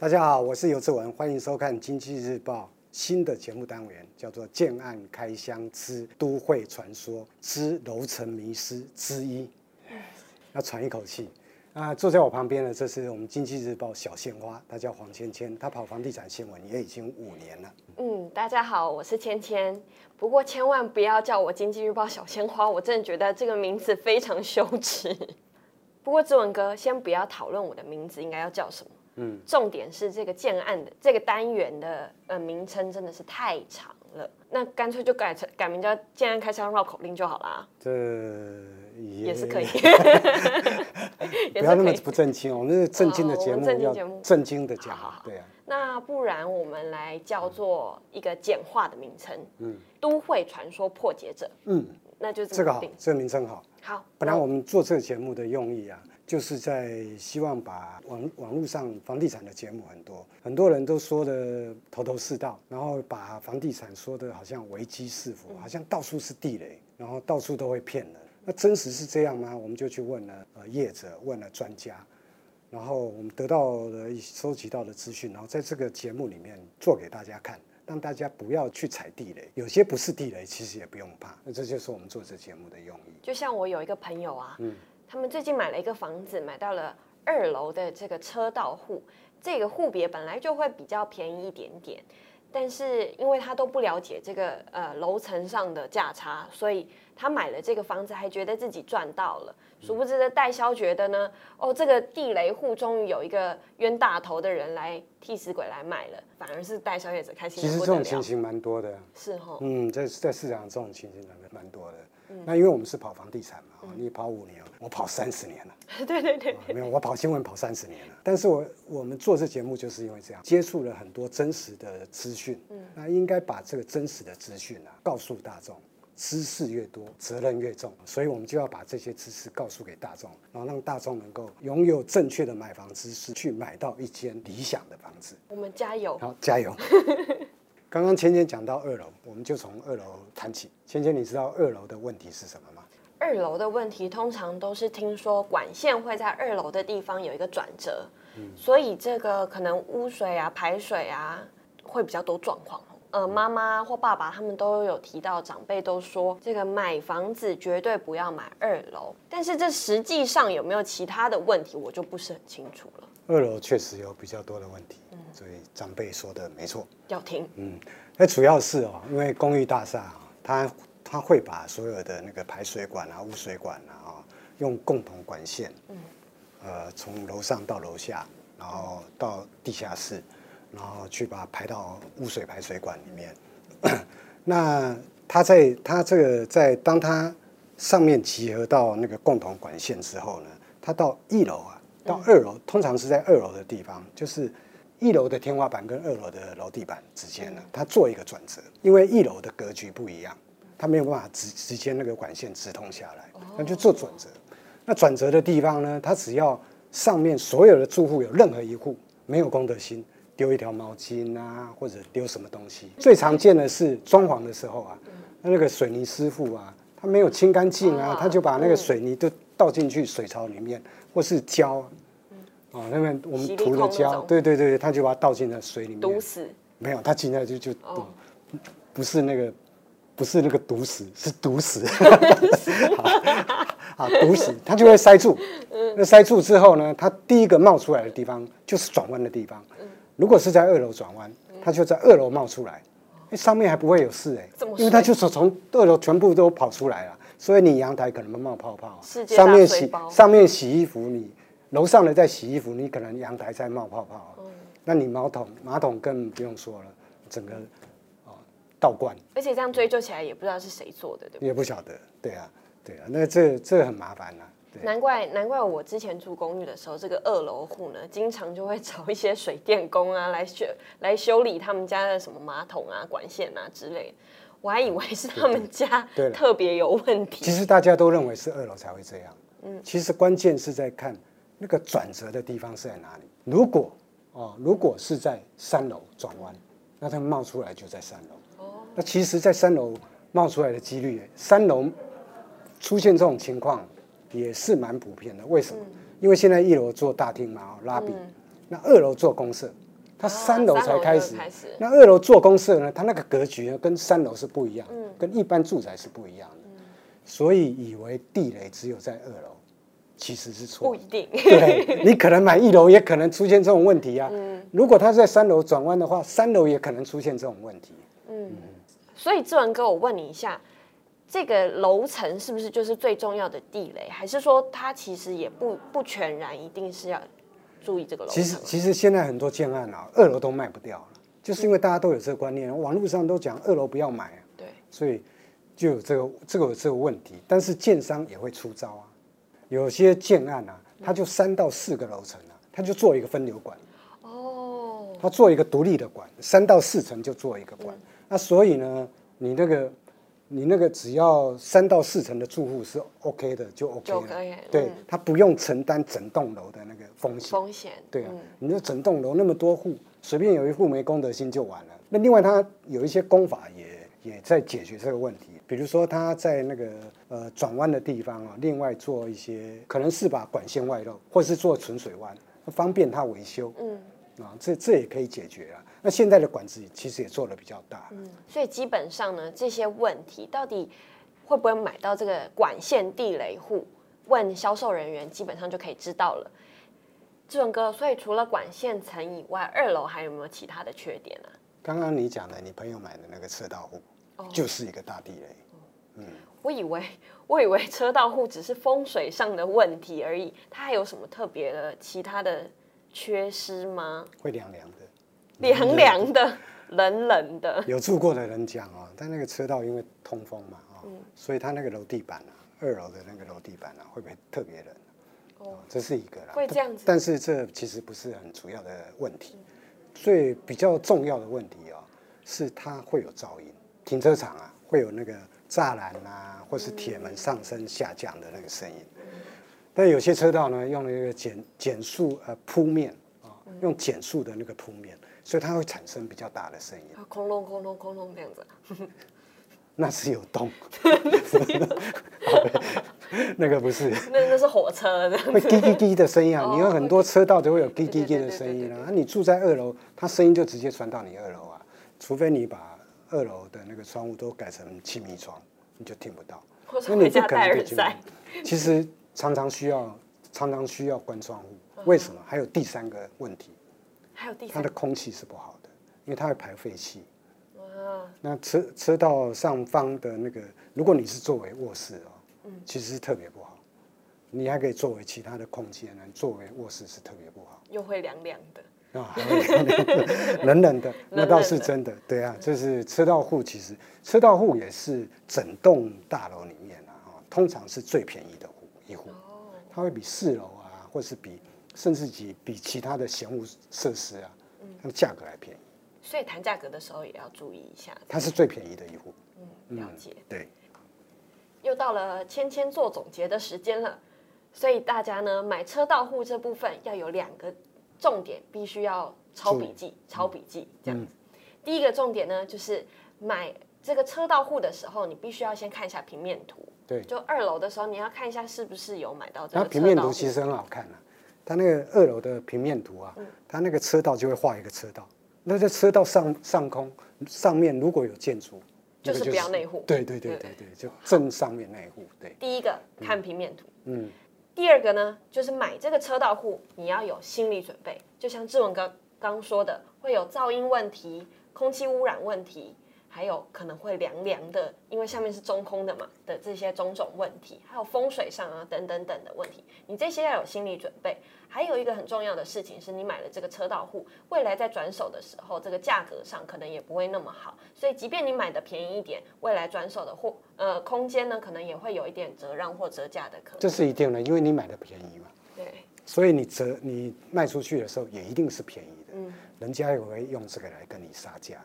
大家好，我是游志文，欢迎收看《经济日报》新的节目单元，叫做《建案开箱之都会传说之楼层迷失之一》，要喘一口气。啊，坐在我旁边的，这是我们《经济日报》小鲜花，她叫黄芊芊，她跑房地产新闻也已经五年了。嗯，大家好，我是芊芊。不过千万不要叫我《经济日报》小鲜花，我真的觉得这个名字非常羞耻。不过志文哥，先不要讨论我的名字应该要叫什么。嗯，重点是这个建案的这个单元的呃名称真的是太长了，那干脆就改成改名叫“建案开箱绕口令”就好啦。这也，也是可以，不要那么不正经哦，那是正经的节目，正经节目。要正经的讲。对啊，那不然我们来叫做一个简化的名称，嗯，都会传说破解者，嗯，那就这个好，这个名称好。好，本来我们做这个节目的用意啊。就是在希望把网网络上房地产的节目很多，很多人都说的头头是道，然后把房地产说的好像危机四伏，好像到处是地雷，然后到处都会骗人。那真实是这样吗？我们就去问了呃业者，问了专家，然后我们得到了收集到的资讯，然后在这个节目里面做给大家看，让大家不要去踩地雷。有些不是地雷，其实也不用怕。那这就是我们做这节目的用意。就像我有一个朋友啊，嗯。他们最近买了一个房子，买到了二楼的这个车道户，这个户别本来就会比较便宜一点点，但是因为他都不了解这个呃楼层上的价差，所以他买了这个房子还觉得自己赚到了，殊不知的代销觉得呢，哦，这个地雷户终于有一个冤大头的人来替死鬼来买了，反而是代销业者开心。其实这种情形蛮多的，是哈，嗯，在在市场上这种情形蛮蛮多的。那因为我们是跑房地产嘛，嗯、你跑五年，我跑三十年了。对对对，没有，我跑新闻跑三十年了。但是我我们做这节目就是因为这样，接触了很多真实的资讯。嗯，那应该把这个真实的资讯啊告诉大众。知识越多，责任越重，所以我们就要把这些知识告诉给大众，然后让大众能够拥有正确的买房知识，去买到一间理想的房子。我们加油！好，加油！刚刚芊芊讲到二楼，我们就从二楼谈起。芊芊，你知道二楼的问题是什么吗？二楼的问题通常都是听说管线会在二楼的地方有一个转折，嗯，所以这个可能污水啊、排水啊会比较多状况。呃，妈妈或爸爸他们都有提到，长辈都说这个买房子绝对不要买二楼，但是这实际上有没有其他的问题，我就不是很清楚了。二楼确实有比较多的问题，嗯，所以长辈说的没错，要听。嗯，那主要是哦，因为公寓大厦啊，它它会把所有的那个排水管啊、污水管啊，用共同管线，嗯，呃，从楼上到楼下，然后到地下室，然后去把它排到污水排水管里面。那它在它这个在当它上面集合到那个共同管线之后呢，它到一楼啊。到二楼，通常是在二楼的地方，就是一楼的天花板跟二楼的楼地板之间呢，它做一个转折，因为一楼的格局不一样，它没有办法直直接那个管线直通下来，那就做转折。那转折的地方呢，它只要上面所有的住户有任何一户没有公德心，丢一条毛巾啊，或者丢什么东西，最常见的是装潢的时候啊，那那个水泥师傅啊，他没有清干净啊，他就把那个水泥都倒进去水槽里面。或是胶，哦，那边我们涂的胶，对对对，他就把它倒进了水里面，毒死。没有，他进来就就毒，不是那个，不是那个毒死，是毒死。好，毒死，它就会塞住。那塞住之后呢，它第一个冒出来的地方就是转弯的地方。如果是在二楼转弯，它就在二楼冒出来，上面还不会有事哎，因为它就是从二楼全部都跑出来了。所以你阳台可能会冒泡泡，上面洗上面洗衣服，你楼上的在洗衣服，你可能阳台在冒泡泡。嗯，那你马桶马桶更不用说了，整个哦倒灌。而且这样追究起来也不知道是谁做的，对不对？也不晓得，对啊，对啊，那这这很麻烦呐。难怪难怪我之前住公寓的时候，这个二楼户呢，经常就会找一些水电工啊来修来修理他们家的什么马桶啊、管线啊之类的。我还以为是他们家特别有问题。其实大家都认为是二楼才会这样。嗯，其实关键是在看那个转折的地方是在哪里。如果哦，如果是在三楼转弯，那它冒出来就在三楼。哦。那其实，在三楼冒出来的几率，三楼出现这种情况也是蛮普遍的。为什么？因为现在一楼做大厅嘛，拉比，那二楼做公社，它三楼才开始。那二楼做公社呢，它那个格局呢跟三楼是不一样，嗯、跟一般住宅是不一样所以以为地雷只有在二楼，其实是错。不一定。对，你可能买一楼也可能出现这种问题啊。嗯、如果它在三楼转弯的话，三楼也可能出现这种问题。所以志文哥，我问你一下。这个楼层是不是就是最重要的地雷？还是说它其实也不不全然一定是要注意这个楼层？其实其实现在很多建案啊，二楼都卖不掉了，就是因为大家都有这个观念，网络上都讲二楼不要买啊。对，所以就有这个这个有这个问题。但是建商也会出招啊，有些建案啊，它就三到四个楼层啊，它就做一个分流管。哦。它做一个独立的管，三到四层就做一个管。嗯、那所以呢，你那个。你那个只要三到四层的住户是 OK 的，就 OK 了。对，嗯、他不用承担整栋楼的那个风险。风险。对啊，嗯、你说整栋楼那么多户，随便有一户没公德心就完了。那另外，他有一些工法也也在解决这个问题，比如说他在那个呃转弯的地方啊，另外做一些可能是把管线外露，或是做存水弯，方便他维修。嗯。啊，这这也可以解决啊。那现在的管制其实也做的比较大，嗯，所以基本上呢，这些问题到底会不会买到这个管线地雷户？问销售人员基本上就可以知道了。志文哥，所以除了管线层以外，二楼还有没有其他的缺点呢？刚刚你讲的，你朋友买的那个车道户，哦，就是一个大地雷。嗯，我以为我以为车道户只是风水上的问题而已，它还有什么特别的其他的缺失吗？会凉凉的。凉凉的，冷冷的。有住过的人讲哦，但那个车道因为通风嘛，嗯、所以它那个楼地板啊，二楼的那个楼地板啊，会不会特别冷？哦，这是一个啦。会这样子。但是这其实不是很主要的问题，最比较重要的问题哦，是它会有噪音。停车场啊，会有那个栅栏啊，或是铁门上升下降的那个声音。嗯、但有些车道呢，用那个减减速呃铺面啊，用减速的那个铺面。所以它会产生比较大的声音，空隆空隆空隆这样子，那是有洞，那个不是，那那是火车的，会滴滴滴的声音啊！你有很多车道都会有滴滴滴的声音啊。那你住在二楼，它声音就直接传到你二楼啊，除非你把二楼的那个窗户都改成气密窗，你就听不到。那你不可能就听。其实常常需要常常需要关窗户，为什么？还有第三个问题。还有第它的空气是不好的，因为它会排废气。哇！那车车道上方的那个，如果你是作为卧室哦，嗯，其实是特别不好。你还可以作为其他的空间呢，作为卧室是特别不好。又会凉凉的啊，冷冷的，那倒是真的。对啊，就是车道户，其实车道户也是整栋大楼里面啊，通常是最便宜的户一户。哦，它会比四楼啊，或是比。甚至比比其他的闲物设施啊，它的价格还便宜，所以谈价格的时候也要注意一下。它是最便宜的一户，嗯，了解。对，又到了芊芊做总结的时间了，所以大家呢买车到户这部分要有两个重点，必须要抄笔记，抄笔记这样子。第一个重点呢，就是买这个车到户的时候，你必须要先看一下平面图。对，就二楼的时候，你要看一下是不是有买到这个。它平面图其实很好看啊。它那个二楼的平面图啊，它那个车道就会画一个车道，那在车道上上空上面如果有建筑，就是不要内户。对对对对对，就正上面那一户。对，第一个看平面图。嗯。第二个呢，就是买这个车道户，你要有心理准备，就像志文哥刚说的，会有噪音问题、空气污染问题。还有可能会凉凉的，因为下面是中空的嘛的这些种种问题，还有风水上啊等等等的问题，你这些要有心理准备。还有一个很重要的事情是，你买了这个车道户，未来在转手的时候，这个价格上可能也不会那么好。所以，即便你买的便宜一点，未来转手的货呃空间呢，可能也会有一点折让或折价的可能。这是一定的，因为你买的便宜嘛。对。所以你折你卖出去的时候也一定是便宜的。嗯。人家也会用这个来跟你杀价。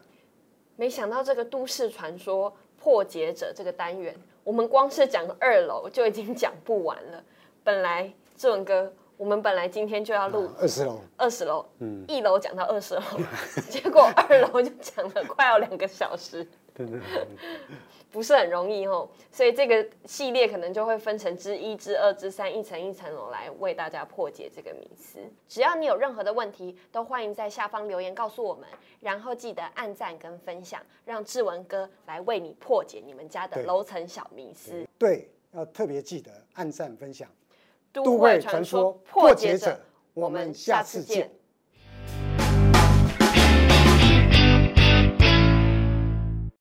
没想到这个都市传说破解者这个单元，我们光是讲二楼就已经讲不完了。本来志文哥，我们本来今天就要录二十楼，二十楼，嗯，一楼讲到二十楼，结果二楼就讲了快要两个小时。不是很容易哦。所以这个系列可能就会分成之一、之二、之三，一层一层楼来为大家破解这个迷思。只要你有任何的问题，都欢迎在下方留言告诉我们，然后记得按赞跟分享，让志文哥来为你破解你们家的楼层小迷思。对，要特别记得按赞分享。都会传说破解者，我们下次见。